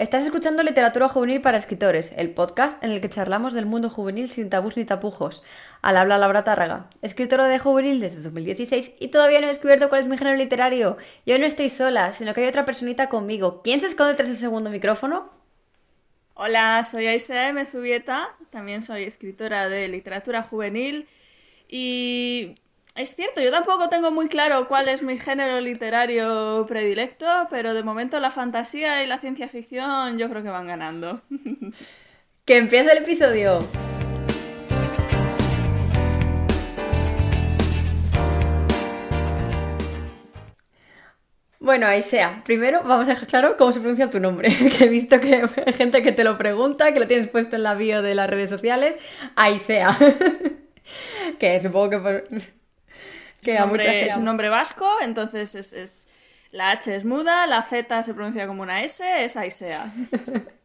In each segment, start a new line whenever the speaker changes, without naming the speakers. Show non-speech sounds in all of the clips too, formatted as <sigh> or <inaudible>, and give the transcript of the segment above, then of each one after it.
Estás escuchando Literatura Juvenil para Escritores, el podcast en el que charlamos del mundo juvenil sin tabús ni tapujos. Al habla Laura Tárraga, escritora de juvenil desde 2016 y todavía no he descubierto cuál es mi género literario. Yo no estoy sola, sino que hay otra personita conmigo. ¿Quién se esconde tras el segundo micrófono?
Hola, soy Aisea M. Zubieta, también soy escritora de literatura juvenil y es cierto, yo tampoco tengo muy claro cuál es mi género literario predilecto, pero de momento la fantasía y la ciencia ficción yo creo que van ganando. <laughs>
¡Que empiece el episodio! Bueno, Aisea, primero vamos a dejar claro cómo se pronuncia tu nombre, <laughs> que he visto que hay gente que te lo pregunta, que lo tienes puesto en la bio de las redes sociales, Aisea. <laughs> que supongo que por
que es un nombre vasco, entonces es, la H es muda, la Z se pronuncia como una S, es Aisea. <laughs>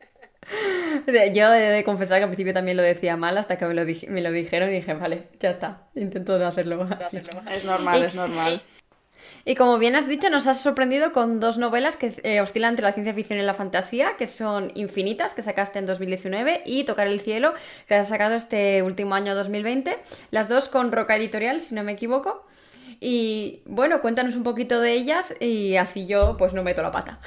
Yo he de confesar que al principio también lo decía mal hasta que me lo, me lo dijeron y dije, vale, ya está, intento no hacerlo.
Es normal, es normal.
Y como bien has dicho, nos has sorprendido con dos novelas que eh, oscilan entre la ciencia ficción y la fantasía, que son Infinitas, que sacaste en 2019, y Tocar el cielo, que has sacado este último año 2020. Las dos con Roca Editorial, si no me equivoco. Y bueno, cuéntanos un poquito de ellas y así yo pues no meto la pata.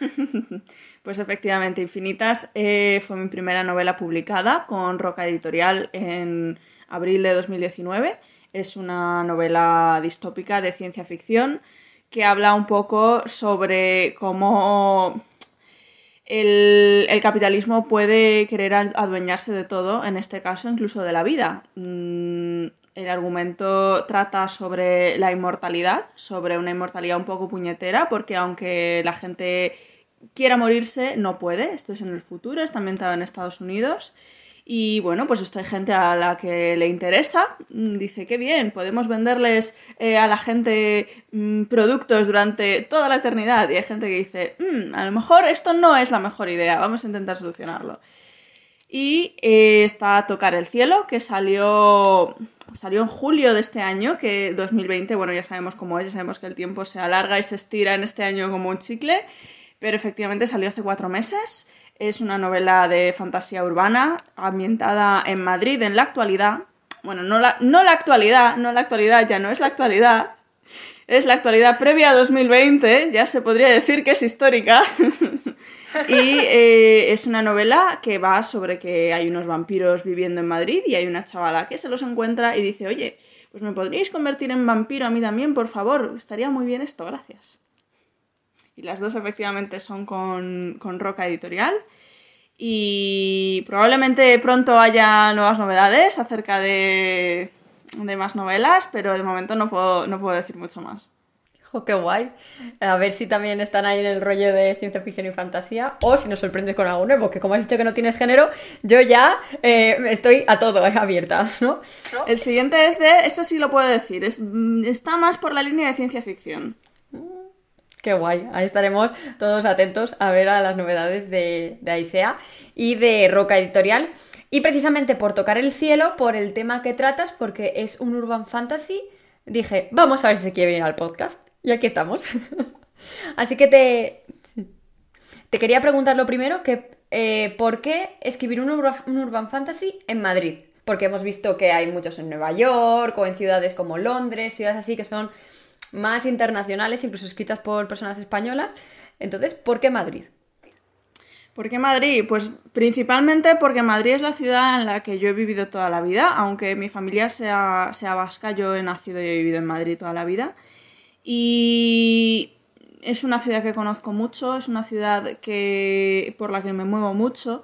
<laughs>
pues efectivamente, Infinitas eh, fue mi primera novela publicada con Roca Editorial en abril de 2019. Es una novela distópica de ciencia ficción que habla un poco sobre cómo el, capitalismo puede querer adueñarse de todo, en este caso incluso de la vida. El argumento trata sobre la inmortalidad, sobre una inmortalidad un poco puñetera, porque aunque la gente quiera morirse, no puede. Esto es en el futuro, está ambientado en Estados Unidos. Y bueno, pues esto hay gente a la que le interesa. Mm, dice, qué bien, podemos venderles eh, a la gente mm, productos durante toda la eternidad. Y hay gente que dice, mm, a lo mejor esto no es la mejor idea, vamos a intentar solucionarlo. Y eh, está Tocar el Cielo, que salió salió en julio de este año, que 2020, bueno, ya sabemos cómo es, ya sabemos que el tiempo se alarga y se estira en este año como un chicle, pero efectivamente salió hace cuatro meses. Es una novela de fantasía urbana ambientada en Madrid en la actualidad. Bueno, no la, no la actualidad, no la actualidad, ya no es la actualidad. Es la actualidad previa a 2020, ya se podría decir que es histórica. <laughs> Y eh, es una novela que va sobre que hay unos vampiros viviendo en Madrid y hay una chavala que se los encuentra y dice, oye, pues me podríais convertir en vampiro a mí también, por favor, estaría muy bien esto, gracias. Y las dos efectivamente son con, con Roca Editorial. Y probablemente pronto haya nuevas novedades acerca de, de más novelas, pero de momento no puedo, no puedo decir mucho más. <laughs>
¡Oh, qué guay! A ver si también están ahí en el rollo de ciencia ficción y fantasía o si nos sorprendes con algo nuevo, que como has dicho que no tienes género, yo ya eh, estoy a todo eh, abierta, ¿no?
El siguiente es de, eso sí lo puedo decir, mm, está más por la línea de ciencia ficción. Mm,
qué guay, ahí estaremos todos atentos a ver a las novedades de, de Aisea y de Roca Editorial. Y precisamente por tocar el cielo, por el tema que tratas, porque es un urban fantasy, dije, vamos a ver si se quiere venir al podcast. Y aquí estamos. <laughs> Así que te, te quería preguntar lo primero, que eh, ¿por qué escribir un, urban fantasy en Madrid? Porque hemos visto que hay muchos en Nueva York o en ciudades como Londres, ciudades así que son más internacionales, incluso escritas por personas españolas. Entonces, ¿por qué Madrid?
¿Por qué Madrid? Pues principalmente porque Madrid es la ciudad en la que yo he vivido toda la vida, aunque mi familia sea, sea vasca, yo he nacido y he vivido en Madrid toda la vida. Y es una ciudad que conozco mucho, es una ciudad que, por la que me muevo mucho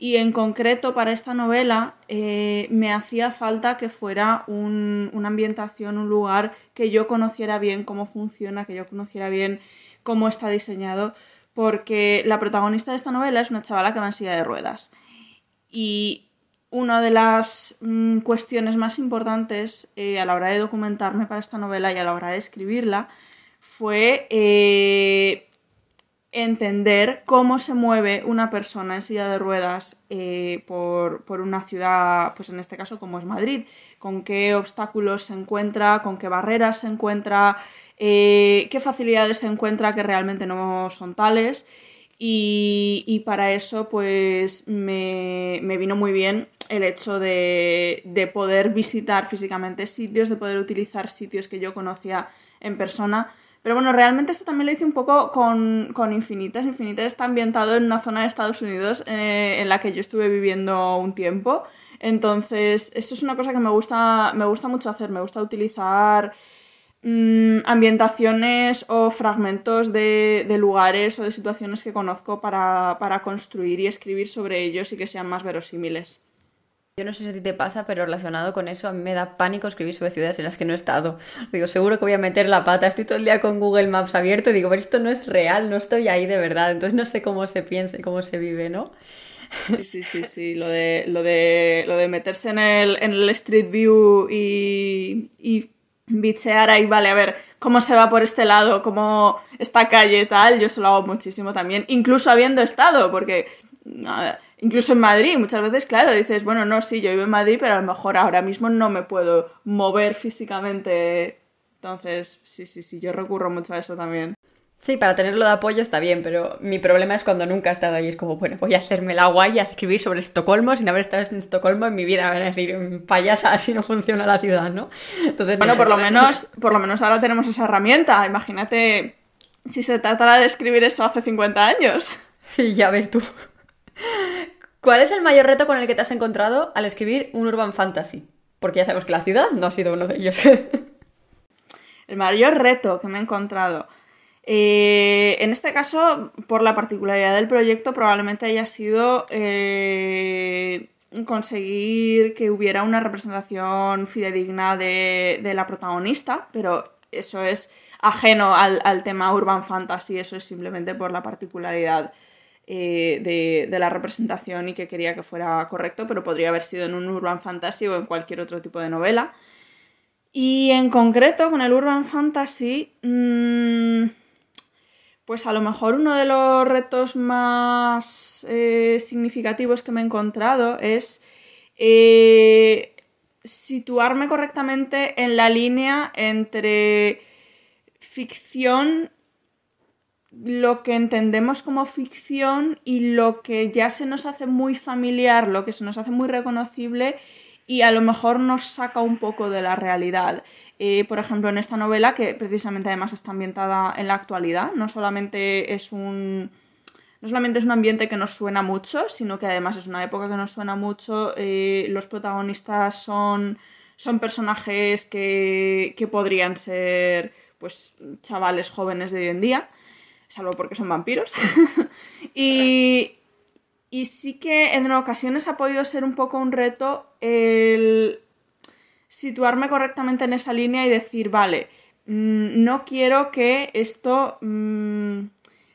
y en concreto para esta novela eh, me hacía falta que fuera una ambientación, un lugar que yo conociera bien cómo funciona, que yo conociera bien cómo está diseñado, porque la protagonista de esta novela es una chavala que va en silla de ruedas. Y una de las mm, cuestiones más importantes eh, a la hora de documentarme para esta novela y a la hora de escribirla fue eh, entender cómo se mueve una persona en silla de ruedas eh, por, por, una ciudad, pues en este caso como es Madrid, con qué obstáculos se encuentra, con qué barreras se encuentra, qué facilidades se encuentra que realmente no son tales Y, para eso, pues me, vino muy bien el hecho de, de, poder visitar físicamente sitios, de poder utilizar sitios que yo conocía en persona. Pero bueno, realmente esto también lo hice un poco con, con Infinitas. Infinitas está ambientado en una zona de Estados Unidos eh, en la que yo estuve viviendo un tiempo. Entonces, esto es una cosa que me gusta, me gusta mucho hacer. Me gusta utilizar Mm, ambientaciones o fragmentos de, lugares o de situaciones que conozco para, construir y escribir sobre ellos y que sean más verosímiles.
Yo no sé si a ti te pasa, pero relacionado con eso, a mí me da pánico escribir sobre ciudades en las que no he estado. Digo, seguro que voy a meter la pata. Estoy todo el día con Google Maps abierto y digo, pero esto no es real, no estoy ahí de verdad. Entonces no sé cómo se piensa y cómo se vive, ¿no?
Sí, sí, sí, Lo de, lo de, lo de meterse en el, en el Street View y, y bichear ahí, vale, a ver cómo se va por este lado, cómo esta calle tal, yo eso lo hago muchísimo también, incluso habiendo estado, porque incluso en Madrid, muchas veces, claro, dices, bueno, no, sí, yo vivo en Madrid, pero a lo mejor ahora mismo no me puedo mover físicamente. Entonces, sí, sí, sí, yo recurro mucho a eso también.
Sí, para tenerlo de apoyo está bien, pero mi problema es cuando nunca he estado ahí. Es como, bueno, voy a hacerme la guay y a escribir sobre Estocolmo sin haber estado en Estocolmo en mi vida. a decir, payasa, <laughs> así no funciona la ciudad, ¿no?
Entonces, bueno, por lo <laughs> menos, por lo menos ahora tenemos esa herramienta. Imagínate si se tratara de escribir eso hace 50 años.
Sí, ya ves tú. ¿Cuál es el mayor reto con el que te has encontrado al escribir un urban fantasy? Porque ya sabemos que la ciudad no ha sido uno de ellos. <laughs>
el mayor reto que me he encontrado. Eh, en este caso, por la particularidad del proyecto, probablemente haya sido eh, conseguir que hubiera una representación fidedigna de, la protagonista, pero eso es ajeno al, tema urban fantasy, eso es simplemente por la particularidad eh, de, la representación y que quería que fuera correcto, pero podría haber sido en un urban fantasy o en cualquier otro tipo de novela. Y en concreto, con el urban fantasy... Mmm, pues a lo mejor uno de los retos más eh, significativos que me he encontrado es eh, situarme correctamente en la línea entre ficción, lo que entendemos como ficción y lo que ya se nos hace muy familiar, lo que se nos hace muy reconocible y a lo mejor nos saca un poco de la realidad. Eh, por ejemplo, en esta novela, que precisamente además está ambientada en la actualidad, no solamente es un. No solamente es un ambiente que nos suena mucho, sino que además es una época que nos suena mucho. Eh, los protagonistas son, son personajes que, que podrían ser pues chavales jóvenes de hoy en día, salvo porque son vampiros. <laughs> y sí que en ocasiones ha podido ser un poco un reto el situarme correctamente en esa línea y decir, vale, mm, no quiero que esto mm,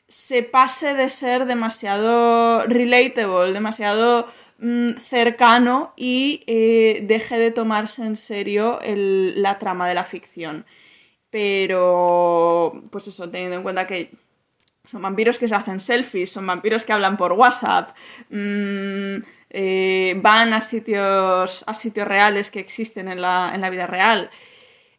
se pase de ser demasiado relatable, demasiado mm, cercano y eh, deje de tomarse en serio la trama de la ficción. Pero, pues eso, teniendo en cuenta que son vampiros que se hacen selfies, son vampiros que hablan por WhatsApp, eh, van a sitios, a sitios reales que existen en la, en la vida real.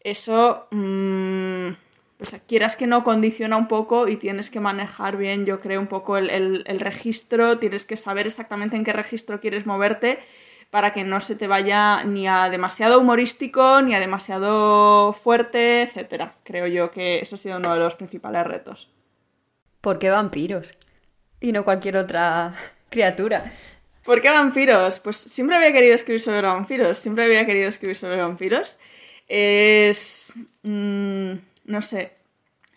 Eso, mm, pues quieras que no, condiciona un poco y tienes que manejar bien, yo creo, un poco el, registro, tienes que saber exactamente en qué registro quieres moverte para que no se te vaya ni a demasiado humorístico, ni a demasiado fuerte, etc. Creo yo que eso ha sido uno de los principales retos.
¿Por qué vampiros? Y no cualquier otra <laughs> criatura.
¿Por qué vampiros? Pues siempre había querido escribir sobre vampiros, siempre había querido escribir sobre vampiros. Es... Mm, no sé,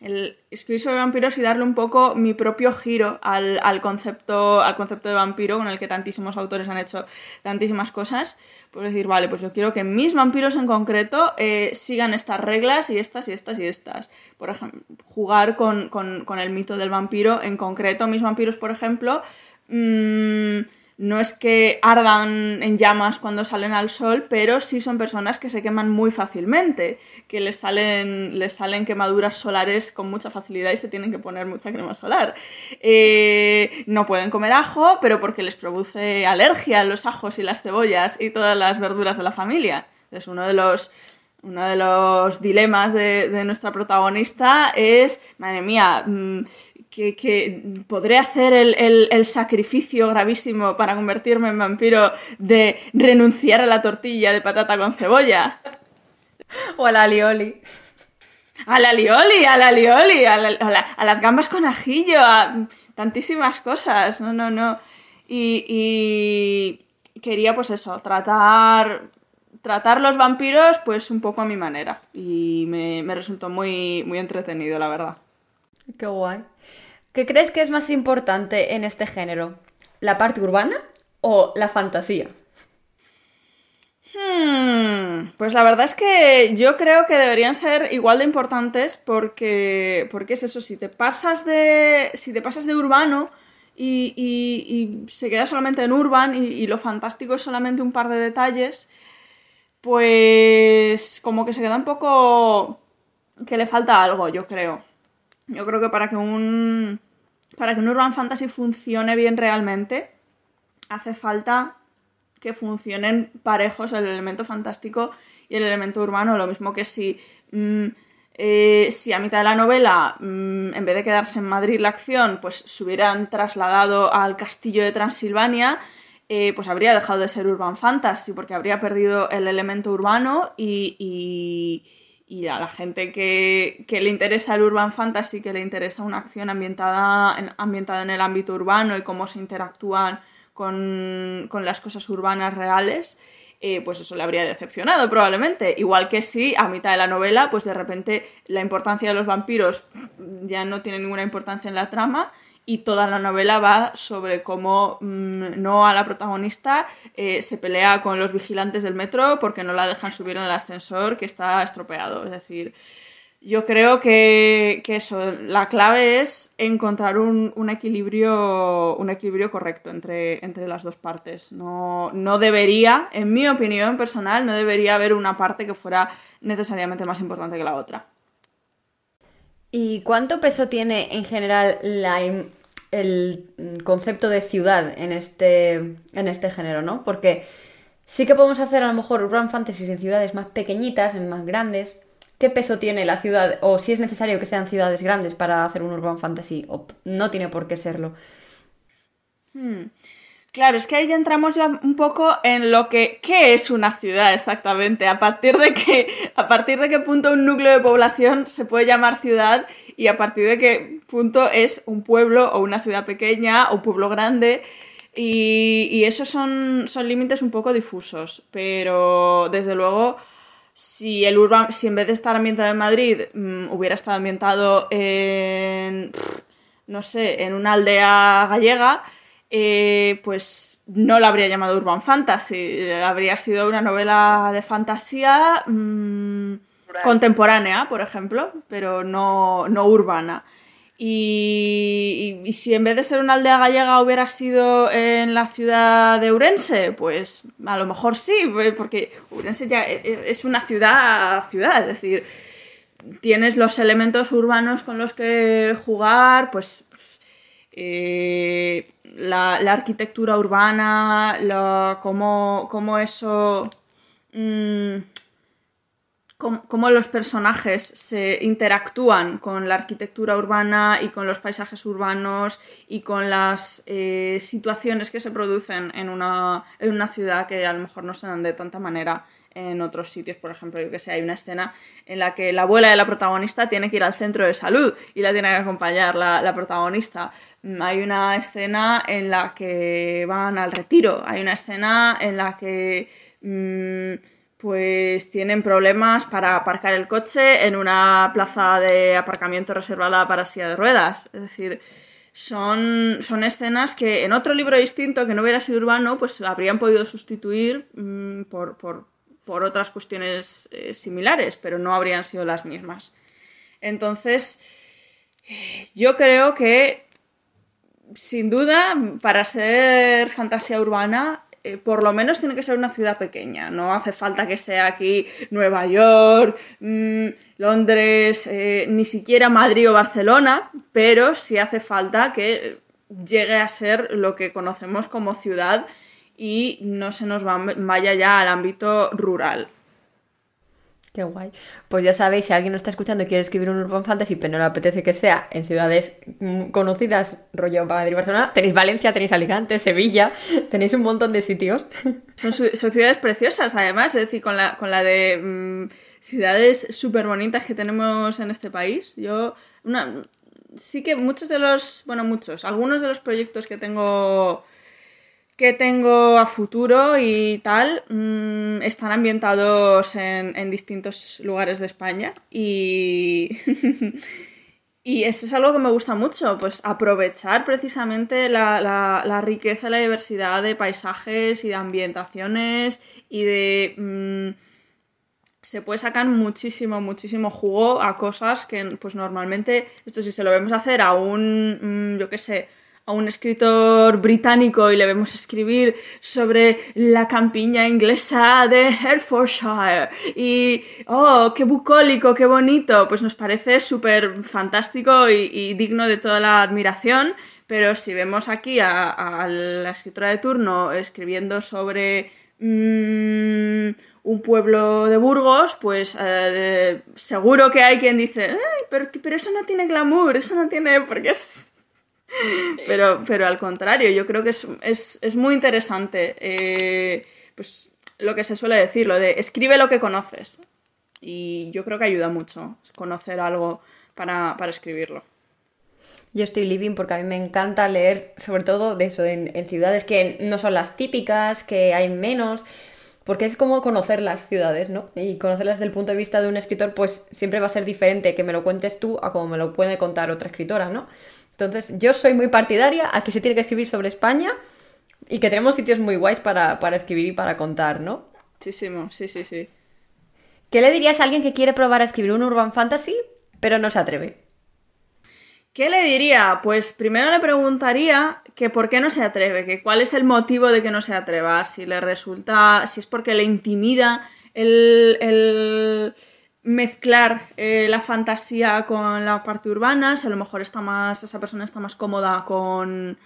el escribir sobre vampiros y darle un poco mi propio giro al, concepto, al concepto de vampiro con el que tantísimos autores han hecho tantísimas cosas, pues decir, vale, pues yo quiero que mis vampiros en concreto eh, sigan estas reglas y estas y estas y estas. Por ejemplo, jugar con, el mito del vampiro en concreto. Mis vampiros, por ejemplo, mmm, no es que ardan en llamas cuando salen al sol, pero sí son personas que se queman muy fácilmente, que les salen, les salen quemaduras solares con mucha facilidad y se tienen que poner mucha crema solar. Eh, no pueden comer ajo, pero porque les produce alergia los ajos y las cebollas y todas las verduras de la familia. Es uno de los uno de los dilemas de, nuestra protagonista es, madre mía, mm, que, podré hacer el, sacrificio gravísimo para convertirme en vampiro de renunciar a la tortilla de patata con cebolla.
O a la alioli.
A la alioli, a la alioli, a, a, las gambas con ajillo, a tantísimas cosas. No, no, no. Y, quería, pues eso, tratar, tratar los vampiros, pues un poco a mi manera. Y me, me resultó muy, muy entretenido, la verdad.
Qué guay. ¿Qué crees que es más importante en este género? ¿La parte urbana o la fantasía?
Hmm, pues la verdad es que yo creo que deberían ser igual de importantes porque, porque es eso, si te pasas de, si te pasas de urbano y, se queda solamente en urban y, lo fantástico es solamente un par de detalles, pues como que se queda un poco que le falta algo, yo creo. Yo creo que para que un para que un urban fantasy funcione bien realmente hace falta que funcionen parejos el elemento fantástico y el elemento urbano, lo mismo que si mm, eh, si a mitad de la novela, mm, en vez de quedarse en Madrid la acción, pues se hubieran trasladado al castillo de Transilvania, eh, pues habría dejado de ser urban fantasy, porque habría perdido el elemento urbano y y a la gente que, le interesa el urban fantasy, que le interesa una acción ambientada en, ambientada en el ámbito urbano y cómo se interactúan con, las cosas urbanas reales, eh, pues eso le habría decepcionado probablemente. Igual que si a mitad de la novela, pues de repente la importancia de los vampiros ya no tiene ninguna importancia en la trama y toda la novela va sobre cómo mm, no a la protagonista eh, se pelea con los vigilantes del metro porque no la dejan subir en el ascensor que está estropeado. Es decir, yo creo que, eso, la clave es encontrar un, equilibrio, un equilibrio correcto entre, entre las dos partes. No, no debería, en mi opinión personal, no debería haber una parte que fuera necesariamente más importante que la otra.
¿Y cuánto peso tiene en general la, el concepto de ciudad en este, en este género, ¿no? Porque sí que podemos hacer a lo mejor urban fantasy en ciudades más pequeñitas, en más grandes. ¿Qué peso tiene la ciudad? O si es necesario que sean ciudades grandes para hacer un urban fantasy, o no tiene por qué serlo.
Hmm. Claro, es que ahí ya entramos ya un poco en lo que qué es una ciudad exactamente, a partir de qué a partir de qué punto un núcleo de población se puede llamar ciudad y a partir de qué punto es un pueblo o una ciudad pequeña o pueblo grande. Y, esos son, son límites un poco difusos, pero desde luego si el urban, si en vez de estar ambientado en Madrid mm, hubiera estado ambientado en no sé, en una aldea gallega, eh, pues no la habría llamado Urban Fantasy, habría sido una novela de fantasía mm, contemporánea, por ejemplo, pero no, urbana. Y, si en vez de ser una aldea gallega hubiera sido en la ciudad de Urense, pues a lo mejor sí, pues, porque Urense ya es una ciudad, ciudad, es decir, tienes los elementos urbanos con los que jugar, pues eh, la, arquitectura urbana, cómo, eso... Mm, cómo, los personajes se interactúan con la arquitectura urbana y con los paisajes urbanos y con las eh, situaciones que se producen en una, en una ciudad que a lo mejor no se dan de tanta manera en otros sitios, por ejemplo, yo que sé, hay una escena en la que la abuela de la protagonista tiene que ir al centro de salud y la tiene que acompañar la, protagonista. Mm, hay una escena en la que van al retiro, hay una escena en la que mm, pues tienen problemas para aparcar el coche en una plaza de aparcamiento reservada para silla de ruedas. Es decir, son, son escenas que en otro libro distinto que no hubiera sido urbano, pues habrían podido sustituir mm, por, por por otras cuestiones eh, similares, pero no habrían sido las mismas. Entonces, yo creo que, sin duda, para ser fantasía urbana, eh, por lo menos tiene que ser una ciudad pequeña. No hace falta que sea aquí Nueva York, mm, Londres, eh, ni siquiera Madrid o Barcelona, pero sí hace falta que llegue a ser lo que conocemos como ciudad y no se nos vaya ya al ámbito rural.
Qué guay. Pues ya sabéis, si alguien nos está escuchando y quiere escribir un Urban Fantasy, pero no le apetece que sea en ciudades mm, conocidas, rollo Madrid y Barcelona, tenéis Valencia, tenéis Alicante, Sevilla, <laughs> tenéis un montón de sitios. <laughs>
Son, ciudades preciosas, además, es decir, con la, con la de mm, ciudades súper bonitas que tenemos en este país. Yo, una, sí que muchos de los, bueno, muchos, algunos de los proyectos que tengo que tengo a futuro y tal mm, están ambientados en, distintos lugares de España y, <laughs> y eso es algo que me gusta mucho, pues aprovechar precisamente la, riqueza y la diversidad de paisajes y de ambientaciones y de... Mm, se puede sacar muchísimo, muchísimo jugo a cosas que pues normalmente, esto si se lo vemos hacer a un, mm, yo qué sé, a un escritor británico y le vemos escribir sobre la campiña inglesa de Hertfordshire. Y, oh, qué bucólico, qué bonito, pues nos parece súper fantástico y, digno de toda la admiración, pero si vemos aquí a, la escritora de turno escribiendo sobre... Mm, un pueblo de Burgos, pues eh, seguro que hay quien dice, pero, pero, eso no tiene glamour, eso no tiene, porque es, <laughs> pero, pero al contrario, yo creo que es, muy interesante eh, pues, lo que se suele decir, lo de escribe lo que conoces. Y yo creo que ayuda mucho conocer algo para, escribirlo.
Yo estoy living porque a mí me encanta leer, sobre todo de eso, en, en, ciudades que no son las típicas, que hay menos, porque es como conocer las ciudades, ¿no? Y conocerlas desde el punto de vista de un escritor, pues siempre va a ser diferente que me lo cuentes tú a como me lo puede contar otra escritora, ¿no? Entonces, yo soy muy partidaria a que se tiene que escribir sobre España y que tenemos sitios muy guays para, escribir y para contar, ¿no?
Muchísimo, sí, sí, sí.
¿Qué le dirías a alguien que quiere probar a escribir un urban fantasy, pero no se atreve?
¿Qué le diría? Pues primero le preguntaría que por qué no se atreve, que cuál es el motivo de que no se atreva, si le resulta, si es porque le intimida el mezclar eh, la fantasía con la parte urbana, si a lo mejor está más, esa persona está más cómoda con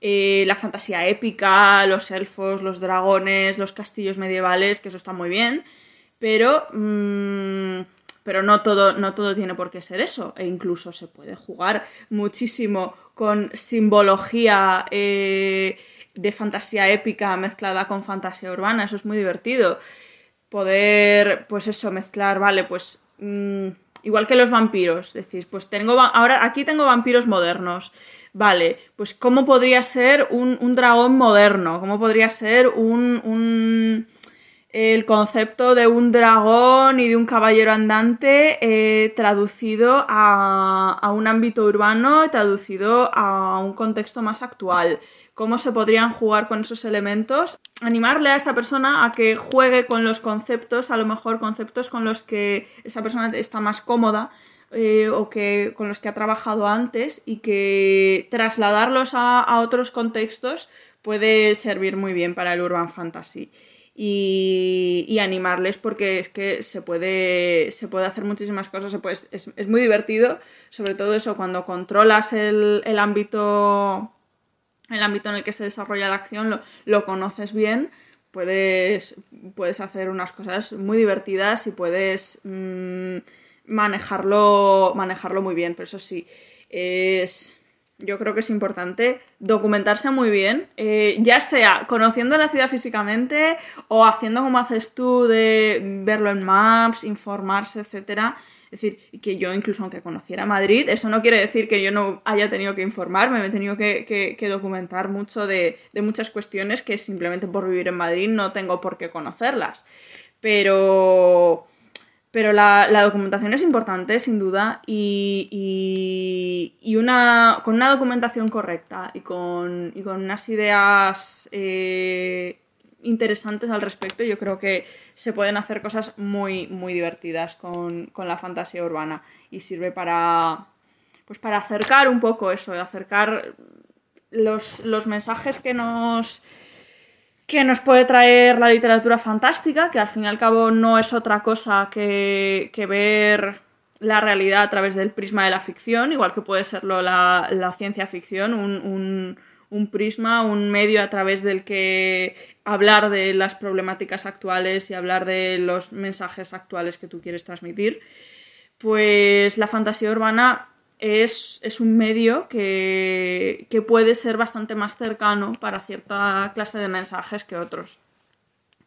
eh, la fantasía épica, los elfos, los dragones, los castillos medievales, que eso está muy bien, pero, mm, pero no, todo, no todo tiene por qué ser eso, e incluso se puede jugar muchísimo con simbología eh, de fantasía épica mezclada con fantasía urbana, eso es muy divertido poder, pues eso, mezclar, vale, pues mm, igual que los vampiros, decís, pues tengo, ahora aquí tengo vampiros modernos, vale, pues cómo podría ser un, dragón moderno, cómo podría ser un, un, el concepto de un dragón y de un caballero andante eh, traducido a, a un ámbito urbano, traducido a un contexto más actual cómo se podrían jugar con esos elementos, animarle a esa persona a que juegue con los conceptos, a lo mejor conceptos con los que esa persona está más cómoda eh, o que con los que ha trabajado antes y que trasladarlos a, otros contextos puede servir muy bien para el urban fantasy. Y, animarles porque es que se puede, se puede hacer muchísimas cosas, es, muy divertido, sobre todo eso cuando controlas el, el ámbito el ámbito en el que se desarrolla la acción lo, conoces bien, puedes, puedes, hacer unas cosas muy divertidas y puedes mm, manejarlo, manejarlo muy bien. Pero eso sí, es, yo creo que es importante documentarse muy bien, eh, ya sea conociendo la ciudad físicamente o haciendo como haces tú de verlo en maps, informarse, etcétera es decir, que yo incluso aunque conociera Madrid, eso no quiere decir que yo no haya tenido que informarme, me he tenido que, documentar mucho de, muchas cuestiones que simplemente por vivir en Madrid no tengo por qué conocerlas. Pero, pero la, documentación es importante, sin duda, y, una, con una documentación correcta y con, con unas ideas eh, interesantes al respecto. Yo creo que se pueden hacer cosas muy, muy divertidas con, la fantasía urbana y sirve para, pues para acercar un poco eso, acercar los, mensajes que nos, que nos puede traer la literatura fantástica, que al fin y al cabo no es otra cosa que, ver la realidad a través del prisma de la ficción, igual que puede serlo la, ciencia ficción, un prisma, un medio a través del que hablar de las problemáticas actuales y hablar de los mensajes actuales que tú quieres transmitir, pues la fantasía urbana es, un medio que, puede ser bastante más cercano para cierta clase de mensajes que otros.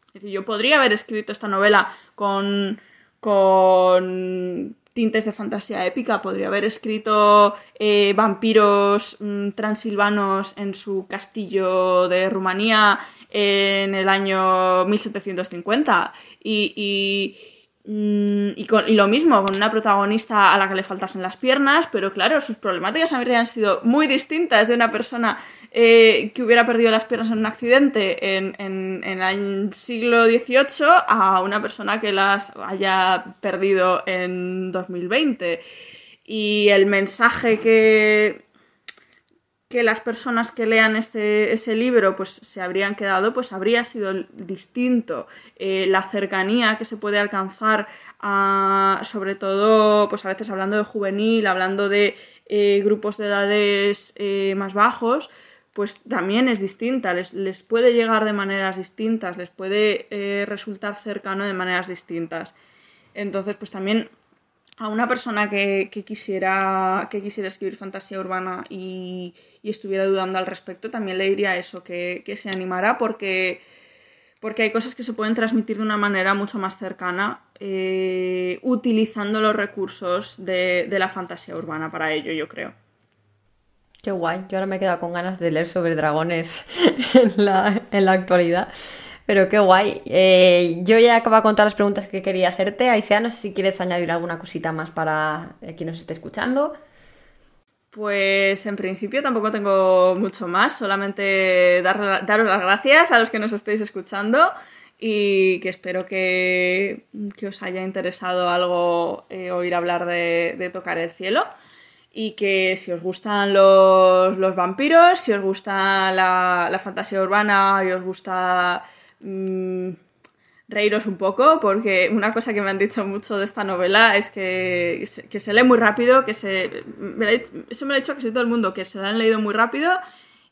Es decir, yo podría haber escrito esta novela con, con tintes de fantasía épica. Podría haber escrito eh, vampiros mm, transilvanos en su castillo de Rumanía en el año 1750. y Mm, y, con, y, lo mismo, con una protagonista a la que le faltasen las piernas, pero claro, sus problemáticas habrían sido muy distintas de una persona eh, que hubiera perdido las piernas en un accidente en, en, en, el siglo XVIII a una persona que las haya perdido en 2020. Y el mensaje que, que las personas que lean este, ese libro pues se habrían quedado, pues habría sido distinto. Eh, la cercanía que se puede alcanzar, sobre todo, pues a veces hablando de juvenil, hablando de eh, grupos de edades eh, más bajos, pues también es distinta, les, les, puede llegar de maneras distintas, les puede resultar cercano de maneras distintas. Entonces, pues también a una persona que, quisiera, que quisiera escribir fantasía urbana y, estuviera dudando al respecto, también le diría eso, que, se animara porque, porque hay cosas que se pueden transmitir de una manera mucho más cercana eh, utilizando los recursos de, de la fantasía urbana para ello, yo creo.
Qué guay, yo ahora me he quedado con ganas de leer sobre dragones <laughs> en la, en la actualidad. Pero qué guay. Eh, yo ya acabo de contar las preguntas que quería hacerte. Aisea, no sé si quieres añadir alguna cosita más para quien nos esté escuchando.
Pues en principio tampoco tengo mucho más, solamente dar, daros las gracias a los que nos estéis escuchando y que espero que, os haya interesado algo eh, oír hablar de, tocar el cielo y que si os gustan los, vampiros, si os gusta la, la fantasía urbana y os gusta mmm, reíros un poco, porque una cosa que me han dicho mucho de esta novela es que, que se lee muy rápido, que se... eso me lo ha dicho casi todo el mundo, que se la han leído muy rápido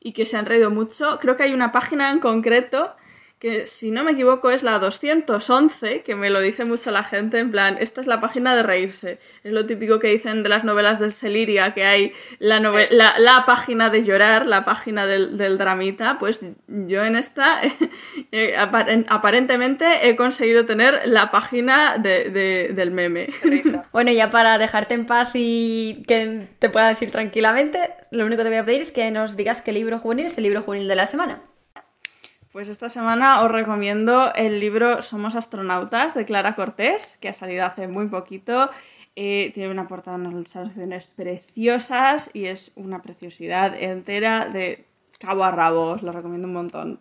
y que se han reído mucho. Creo que hay una página en concreto que si no me equivoco es la 211, que me lo dice mucho la gente, en plan, esta es la página de reírse. Es lo típico que dicen de las novelas del Seliria, que hay la, la, página de llorar, la página del, dramita, pues yo en esta <laughs> eh, aparentemente he conseguido tener la página del meme. <laughs>
Bueno, ya para dejarte en paz y que te puedas ir tranquilamente, lo único que te voy a pedir es que nos digas qué libro juvenil es el libro juvenil de la semana.
Pues esta semana os recomiendo el libro Somos astronautas de Clara Cortés, que ha salido hace muy poquito. Eh, tiene una portada, unas ilustraciones preciosas y es una preciosidad entera de cabo a rabo. Os lo recomiendo un montón.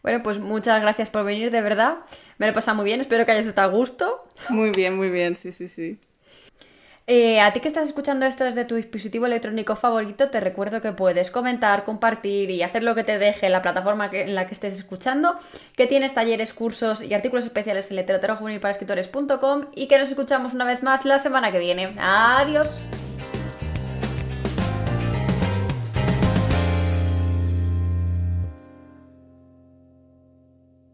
Bueno, pues muchas gracias por venir, de verdad. Me lo he pasado muy bien, espero que hayas estado a gusto.
Muy bien, muy bien, sí, sí, sí.
Eh, a ti que estás escuchando esto desde tu dispositivo electrónico favorito, te recuerdo que puedes comentar, compartir y hacer lo que te deje la plataforma en la que estés escuchando, que tienes talleres, cursos y artículos especiales en literatura y que nos escuchamos una vez más la semana que viene. Adiós.